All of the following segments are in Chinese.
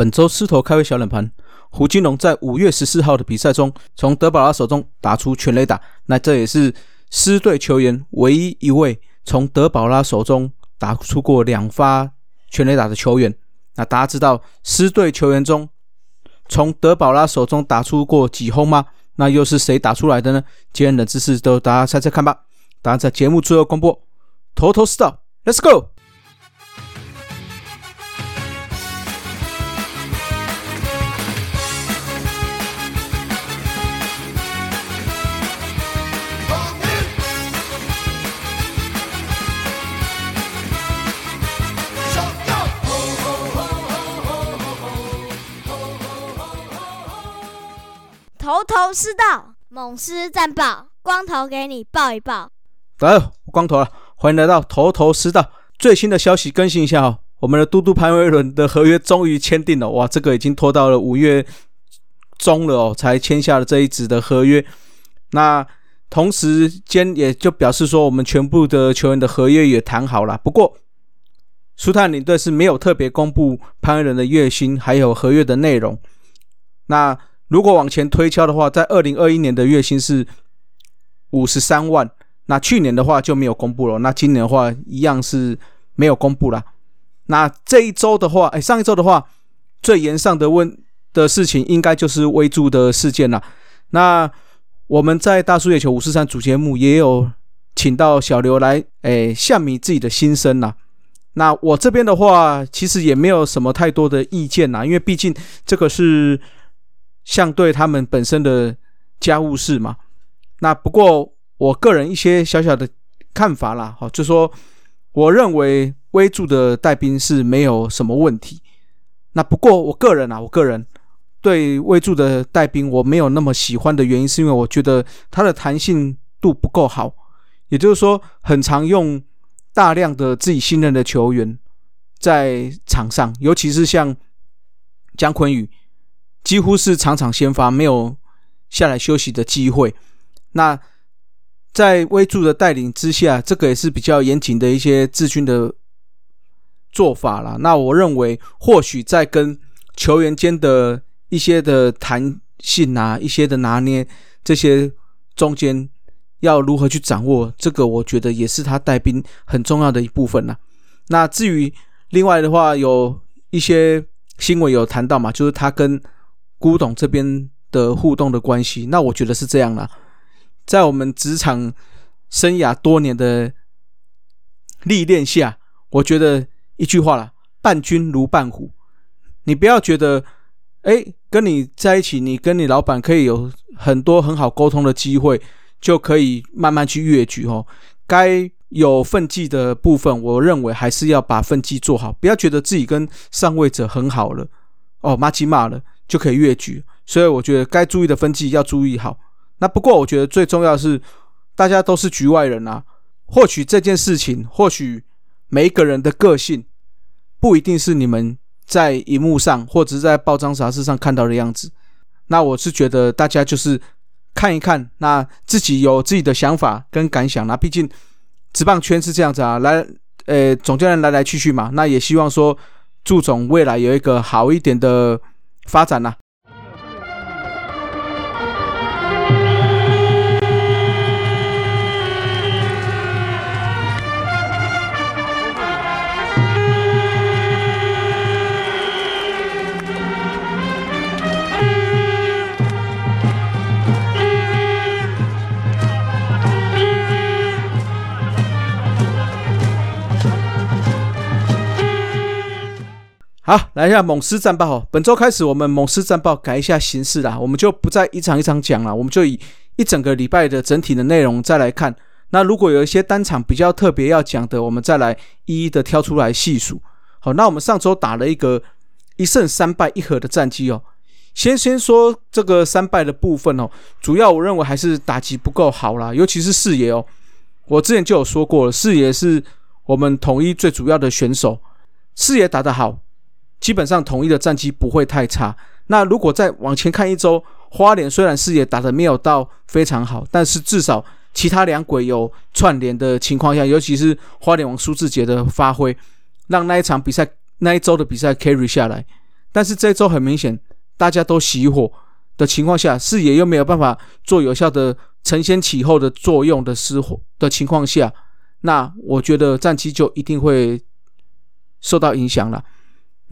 本周狮头开胃小冷盘，胡金龙在五月十四号的比赛中，从德保拉手中打出全垒打，那这也是狮队球员唯一一位从德保拉手中打出过两发全垒打的球员。那大家知道狮队球员中从德保拉手中打出过几轰吗？那又是谁打出来的呢？今天的知识都大家猜猜看吧。答案在节目最后公布，头头是道，Let's go。头头是道，猛狮战报，光头给你报一报。来，我光头了，欢迎来到头头是道。最新的消息更新一下哦，我们的嘟嘟潘威伦的合约终于签订了，哇，这个已经拖到了五月中了哦，才签下了这一纸的合约。那同时间也就表示说，我们全部的球员的合约也谈好了。不过，苏探领队是没有特别公布潘威伦的月薪还有合约的内容。那如果往前推敲的话，在二零二一年的月薪是五十三万。那去年的话就没有公布了，那今年的话一样是没有公布了。那这一周的话，哎，上一周的话，最严上的问的事情应该就是微助的事件了。那我们在大叔月球五四三主节目也有请到小刘来，哎，向你自己的心声呐。那我这边的话，其实也没有什么太多的意见呐，因为毕竟这个是像对他们本身的家务事嘛。那不过。我个人一些小小的看法啦，好，就说我认为威助的带兵是没有什么问题。那不过我个人啊，我个人对威助的带兵我没有那么喜欢的原因，是因为我觉得它的弹性度不够好。也就是说，很常用大量的自己信任的球员在场上，尤其是像姜昆宇，几乎是场场先发，没有下来休息的机会。那在威助的带领之下，这个也是比较严谨的一些治军的做法啦。那我认为，或许在跟球员间的一些的弹性啊、一些的拿捏这些中间，要如何去掌握，这个我觉得也是他带兵很重要的一部分啦。那至于另外的话，有一些新闻有谈到嘛，就是他跟古董这边的互动的关系，那我觉得是这样啦。在我们职场生涯多年的历练下，我觉得一句话啦，伴君如伴虎。你不要觉得，哎，跟你在一起，你跟你老板可以有很多很好沟通的机会，就可以慢慢去越举哦。该有分际的部分，我认为还是要把分际做好，不要觉得自己跟上位者很好了，哦，骂鸡骂了就可以越举。所以我觉得该注意的分际要注意好。那不过，我觉得最重要是，大家都是局外人啊。或许这件事情，或许每一个人的个性，不一定是你们在荧幕上或者是在报章杂志上看到的样子。那我是觉得大家就是看一看，那自己有自己的想法跟感想。那毕竟职棒圈是这样子啊，来，呃，总教练来来去去嘛。那也希望说，祝总未来有一个好一点的发展呐。好，来一下猛狮战报。本周开始，我们猛狮战报改一下形式啦，我们就不再一场一场讲了，我们就以一整个礼拜的整体的内容再来看。那如果有一些单场比较特别要讲的，我们再来一一的挑出来细数。好，那我们上周打了一个一胜三败一和的战绩哦。先先说这个三败的部分哦，主要我认为还是打击不够好啦，尤其是四爷哦。我之前就有说过了，四爷是我们统一最主要的选手，四爷打得好。基本上统一的战绩不会太差。那如果再往前看一周，花莲虽然视野打得没有到非常好，但是至少其他两鬼有串联的情况下，尤其是花莲王苏志杰的发挥，让那一场比赛那一周的比赛 carry 下来。但是这周很明显大家都熄火的情况下，视野又没有办法做有效的承先启后的作用的失火的情况下，那我觉得战绩就一定会受到影响了。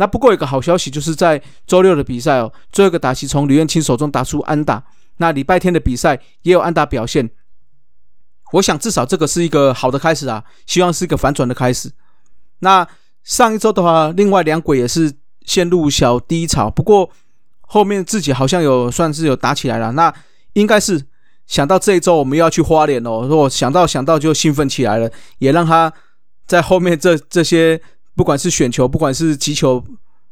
那不过有个好消息，就是在周六的比赛哦，最后一个打席从吕彦青手中打出安打。那礼拜天的比赛也有安打表现，我想至少这个是一个好的开始啊，希望是一个反转的开始。那上一周的话，另外两鬼也是陷入小低潮，不过后面自己好像有算是有打起来了。那应该是想到这一周我们要去花莲哦，如果想到想到就兴奋起来了，也让他在后面这 这些。不管是选球，不管是击球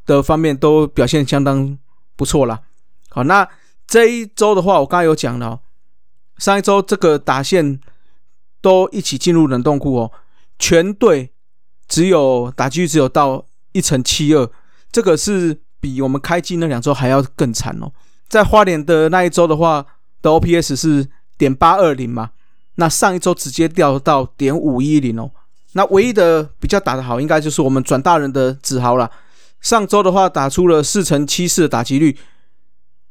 的方面，都表现相当不错了。好，那这一周的话，我刚刚有讲了，上一周这个打线都一起进入冷冻库哦，全队只有打击率只有到一成七二，这个是比我们开机那两周还要更惨哦。在花莲的那一周的话，的 OPS 是点八二零嘛，那上一周直接掉到点五一零哦。那唯一的比较打得好，应该就是我们转大人的子豪了。上周的话，打出了四成七四的打击率，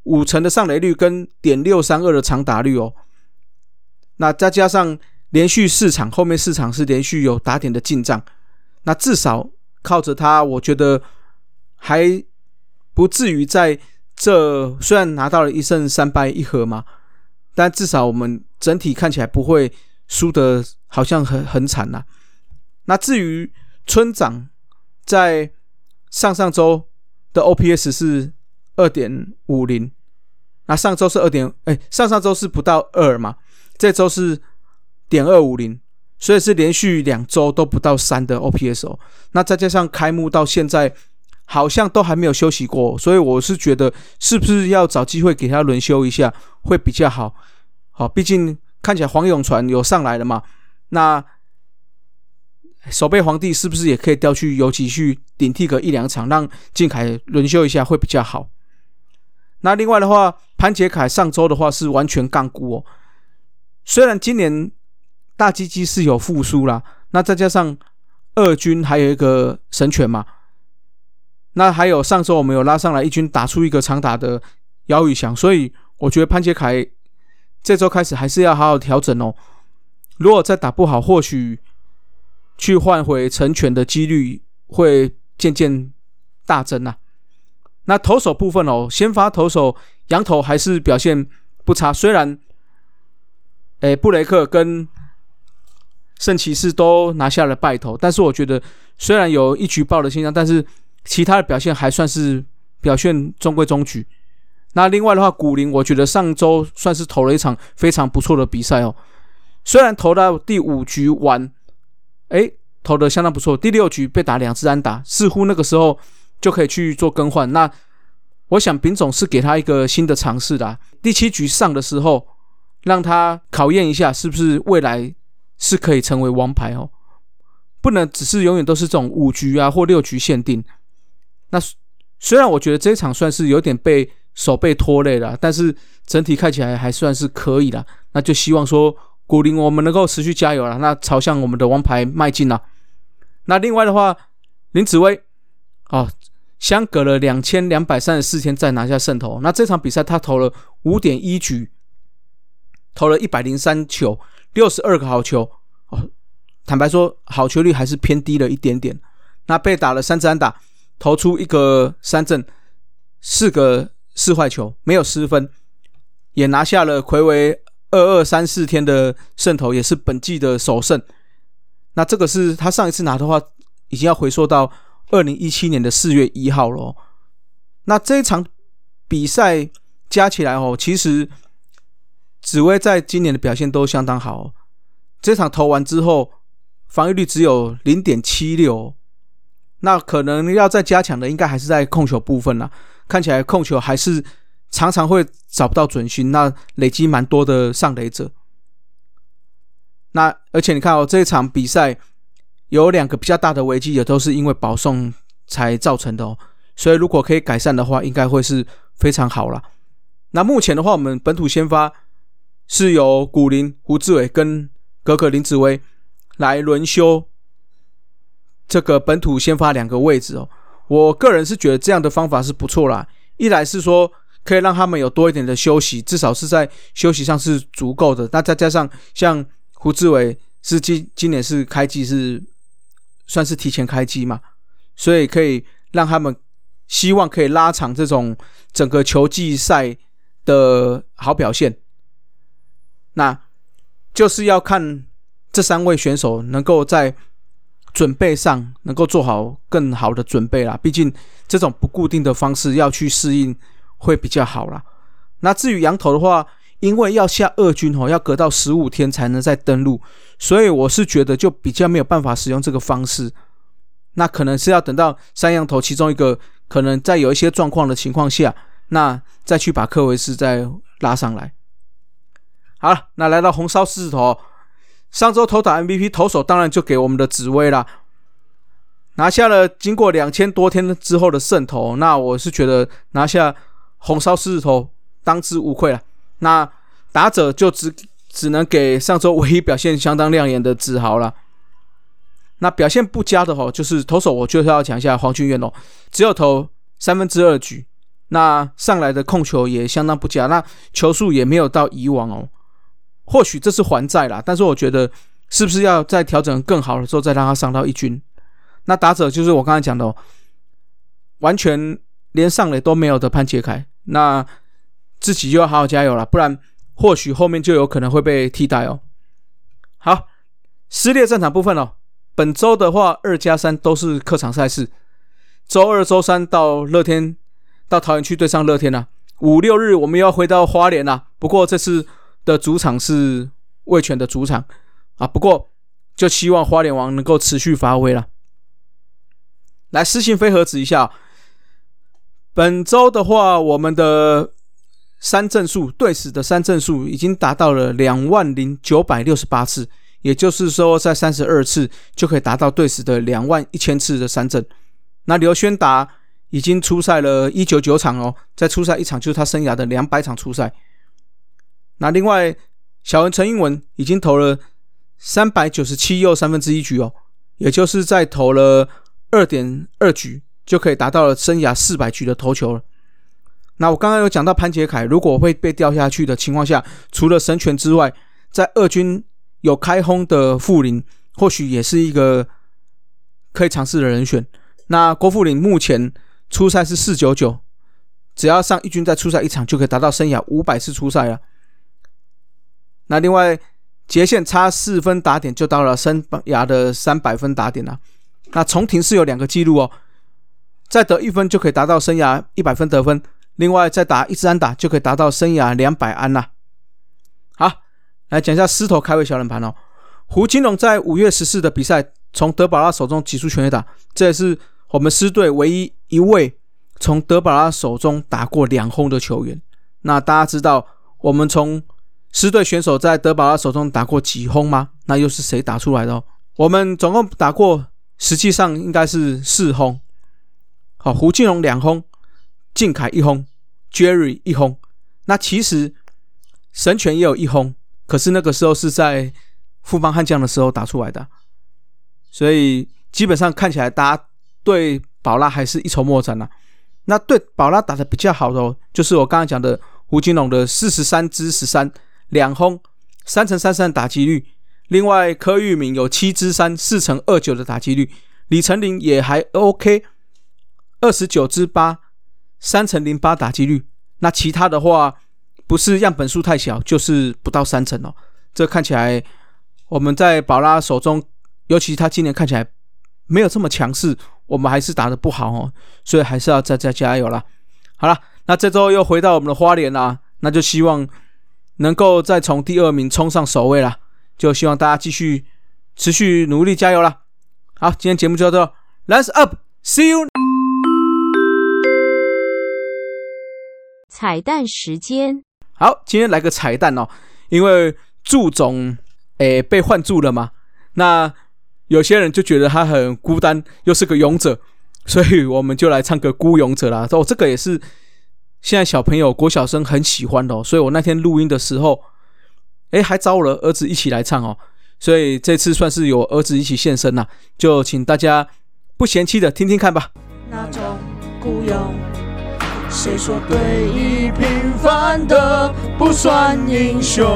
五成的上垒率跟点六三二的长打率哦。那再加上连续四场，后面四场是连续有打点的进账，那至少靠着他，我觉得还不至于在这虽然拿到了一胜三败一和嘛，但至少我们整体看起来不会输的好像很很惨呐。那至于村长在上上周的 OPS 是二点五零，那上周是二点，哎，上上周是不到二嘛，这周是点二五零，所以是连续两周都不到三的 OPS 哦。那再加上开幕到现在好像都还没有休息过，所以我是觉得是不是要找机会给他轮休一下会比较好？好，毕竟看起来黄永传有上来了嘛，那。守备皇帝是不是也可以调去游击去顶替个一两场，让靖凯轮休一下会比较好？那另外的话，潘杰凯上周的话是完全杠估哦。虽然今年大鸡鸡是有复苏啦，那再加上二军还有一个神犬嘛，那还有上周我们有拉上来一军打出一个长打的姚宇翔，所以我觉得潘杰凯这周开始还是要好好调整哦。如果再打不好，或许。去换回成全的几率会渐渐大增啊。那投手部分哦，先发投手羊头还是表现不差，虽然，诶布雷克跟圣骑士都拿下了败投，但是我觉得虽然有一局爆的现象，但是其他的表现还算是表现中规中矩。那另外的话，古林我觉得上周算是投了一场非常不错的比赛哦，虽然投到第五局完。哎，投的相当不错。第六局被打两次安打，似乎那个时候就可以去做更换。那我想丙总是给他一个新的尝试的。第七局上的时候，让他考验一下是不是未来是可以成为王牌哦，不能只是永远都是这种五局啊或六局限定。那虽然我觉得这一场算是有点被手被拖累了，但是整体看起来还算是可以的。那就希望说。古林，我们能够持续加油了，那朝向我们的王牌迈进了。那另外的话，林子威，哦，相隔了两千两百三十四天再拿下胜投。那这场比赛他投了五点一局，投了一百零三球，六十二个好球。哦，坦白说，好球率还是偏低了一点点。那被打了三支安打，投出一个三振，四个四坏球，没有失分，也拿下了魁违。二二三四天的胜投也是本季的首胜，那这个是他上一次拿的话，已经要回溯到二零一七年的四月一号了。那这一场比赛加起来哦，其实紫薇在今年的表现都相当好。这场投完之后，防御率只有零点七六，那可能要再加强的，应该还是在控球部分了。看起来控球还是。常常会找不到准心，那累积蛮多的上垒者。那而且你看哦，这一场比赛有两个比较大的危机，也都是因为保送才造成的哦。所以如果可以改善的话，应该会是非常好了。那目前的话，我们本土先发是由古林、胡志伟跟格格林子威来轮休这个本土先发两个位置哦。我个人是觉得这样的方法是不错啦。一来是说可以让他们有多一点的休息，至少是在休息上是足够的。那再加上像胡志伟是今今年是开机是算是提前开机嘛，所以可以让他们希望可以拉长这种整个球季赛的好表现。那就是要看这三位选手能够在。准备上能够做好更好的准备啦，毕竟这种不固定的方式要去适应会比较好啦。那至于羊头的话，因为要下二军哦，要隔到十五天才能再登陆，所以我是觉得就比较没有办法使用这个方式。那可能是要等到三羊头其中一个可能在有一些状况的情况下，那再去把科维斯再拉上来。好了，那来到红烧狮子头。上周投打 MVP 投手当然就给我们的紫薇啦，拿下了经过两千多天之后的胜投，那我是觉得拿下红烧狮子头当之无愧了。那打者就只只能给上周唯一表现相当亮眼的子豪了。那表现不佳的哦，就是投手，我就是要讲一下黄俊彦哦，只有投三分之二局，那上来的控球也相当不佳，那球速也没有到以往哦。或许这是还债啦，但是我觉得是不是要在调整更好的时候再让他上到一军？那打者就是我刚才讲的，完全连上垒都没有的潘杰凯，那自己就要好好加油了，不然或许后面就有可能会被替代哦。好，撕裂战场部分哦，本周的话二加三都是客场赛事，周二、周三到乐天到桃园去对上乐天啊，五六日我们要回到花莲啦，不过这次。的主场是味全的主场啊，不过就希望花莲王能够持续发挥了。来私信飞盒子一下，本周的话，我们的三振数对死的三振数已经达到了两万零九百六十八次，也就是说，在三十二次就可以达到对死的两万一千次的三振。那刘轩达已经出赛了一九九场哦，在出赛一场就是他生涯的两百场出赛。那另外，小文陈英文已经投了三百九十七又三分之一局哦，也就是在投了二点二局就可以达到了生涯四百局的投球了。那我刚刚有讲到潘杰凯，如果会被掉下去的情况下，除了神权之外，在二军有开轰的傅林，或许也是一个可以尝试的人选。那郭富林目前出赛是四九九，只要上一军再出赛一场，就可以达到生涯五百次出赛了。那另外，杰线差四分打点就到了生涯的三百分打点了。那重庭是有两个记录哦，再得一分就可以达到生涯一百分得分。另外再打一支安打就可以达到生涯两百安啦。好，来讲一下狮头开胃小冷盘哦。胡金龙在五月十四的比赛从德保拉手中挤出全垒打，这也是我们狮队唯一一位从德保拉手中打过两轰的球员。那大家知道我们从狮队选手在德保拉手中打过几轰吗？那又是谁打出来的？我们总共打过，实际上应该是四轰。好，胡金龙两轰，靖凯一轰，Jerry 一轰。那其实神拳也有一轰，可是那个时候是在富邦悍将的时候打出来的，所以基本上看起来大家对宝拉还是一筹莫展呐。那对宝拉打的比较好的，就是我刚刚讲的胡金龙的四十三支十三。两轰，三乘三三的打击率。另外，柯玉明有七支三，四乘二九的打击率。李成林也还 OK，二十九支八，三乘零八打击率。那其他的话，不是样本数太小，就是不到三成哦。这看起来我们在宝拉手中，尤其他今年看起来没有这么强势，我们还是打的不好哦。所以还是要再再加油了。好了，那这周又回到我们的花莲啦，那就希望。能够再从第二名冲上首位了，就希望大家继续持续努力加油了。好，今天节目就到这，Let's up，See you。彩蛋时间，好，今天来个彩蛋哦，因为祝总诶被换住了嘛，那有些人就觉得他很孤单，又是个勇者，所以我们就来唱个孤勇者啦。哦，这个也是。现在小朋友郭小生很喜欢的，所以我那天录音的时候，哎，还找我的儿子一起来唱哦，所以这次算是有儿子一起现身呐，就请大家不嫌弃的听听看吧。那种孤勇。谁说对弈平凡的不算英雄？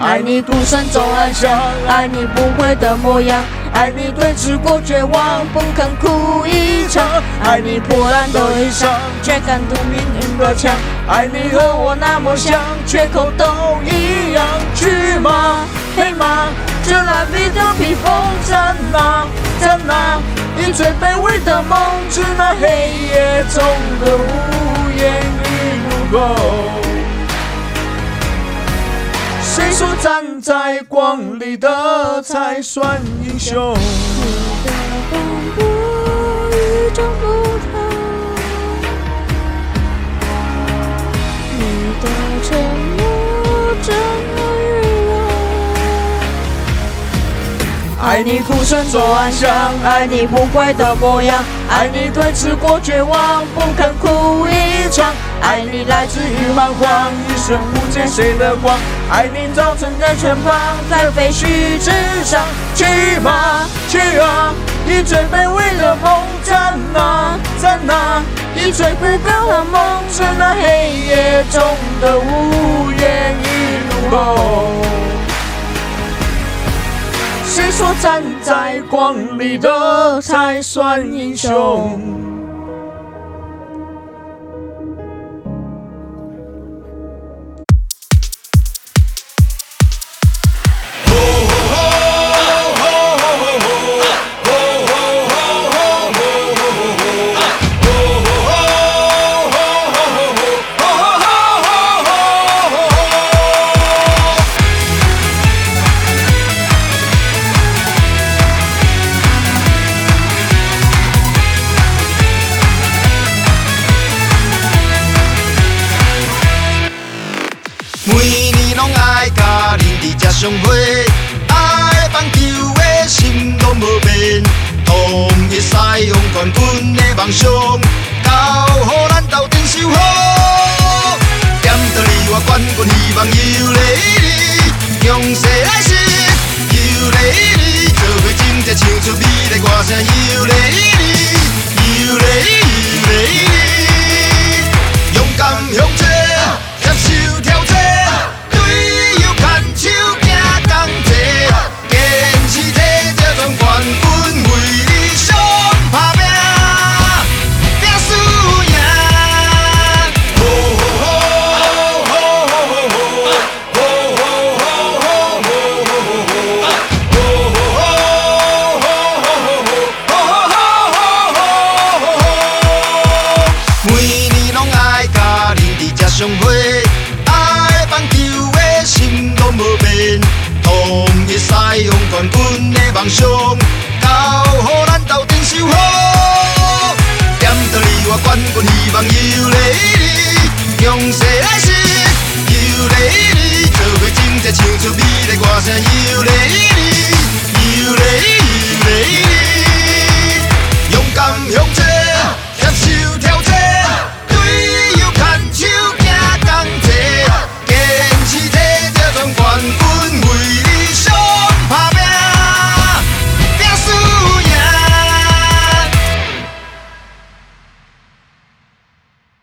爱你孤身走暗巷，爱你不悔的模样，爱你对峙过绝望，不肯哭一场，爱你破烂的衣裳，却敢堵命运的枪，爱你和我那么像，缺口都一样，去吗？黑马，这褴褛的披风在哪？在哪？你最卑微的梦，是那黑夜中的无言与怒吼。谁说站在光里的才算英雄？爱你孤身走暗巷，爱你不悔的模样，爱你对峙过绝望，不肯哭一场，爱你来自于蛮荒，一生不见谁的光，爱你早晨在前方，在废墟之上，去吧，去啊！你最卑微的梦在哪？在哪？你最不甘的梦是那黑夜中的无言与怒吼。谁说站在光里的才算英雄？trong quê ai bằng tiêu ế xin đâu mơ bên hồng y sai hồng còn quân nê bằng sông. Cao hô lan tàu tiếng siêu hô. Em tờ lì hoa quân còn hì bằng yêu lấy đi. Nhông sẽ ai xin yêu lấy đi. Trở về chim ta chiều cho bi đây qua sẽ yêu lấy đi. Yêu lấy yêu lấy đi. Dũng cảm dũng